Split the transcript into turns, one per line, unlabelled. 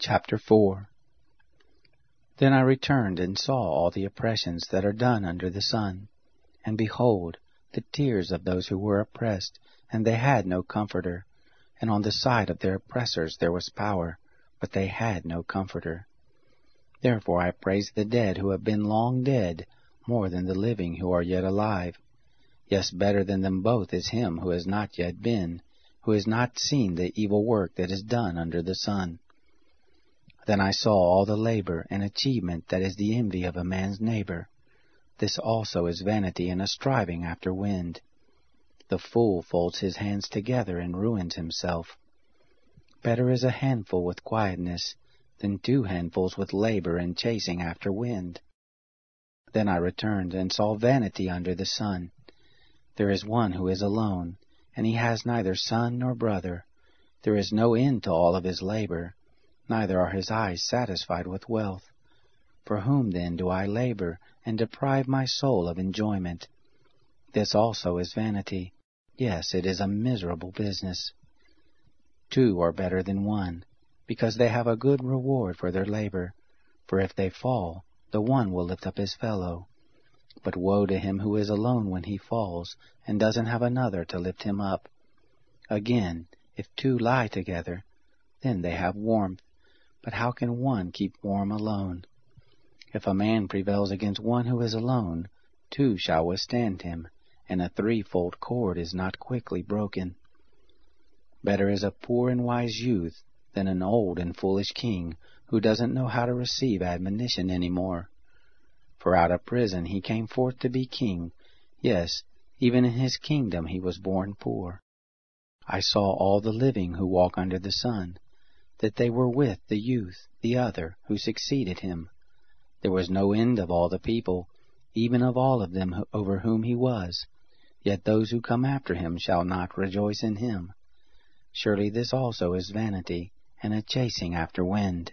Chapter 4 Then I returned and saw all the oppressions that are done under the sun. And behold, the tears of those who were oppressed, and they had no comforter. And on the side of their oppressors there was power, but they had no comforter. Therefore I praise the dead who have been long dead, more than the living who are yet alive. Yes, better than them both is him who has not yet been, who has not seen the evil work that is done under the sun. Then I saw all the labor and achievement that is the envy of a man's neighbor. This also is vanity and a striving after wind. The fool folds his hands together and ruins himself. Better is a handful with quietness than two handfuls with labor and chasing after wind. Then I returned and saw vanity under the sun. There is one who is alone, and he has neither son nor brother. There is no end to all of his labor neither are his eyes satisfied with wealth. For whom then do I labor, and deprive my soul of enjoyment? This also is vanity. Yes, it is a miserable business. Two are better than one, because they have a good reward for their labor. For if they fall, the one will lift up his fellow. But woe to him who is alone when he falls, and doesn't have another to lift him up. Again, if two lie together, then they have warmth. But how can one keep warm alone? If a man prevails against one who is alone, two shall withstand him, and a threefold cord is not quickly broken. Better is a poor and wise youth than an old and foolish king who doesn't know how to receive admonition any more. For out of prison he came forth to be king. Yes, even in his kingdom he was born poor. I saw all the living who walk under the sun that they were with the youth, the other, who succeeded him. There was no end of all the people, even of all of them over whom he was. Yet those who come after him shall not rejoice in him. Surely this also is vanity, and a chasing after wind.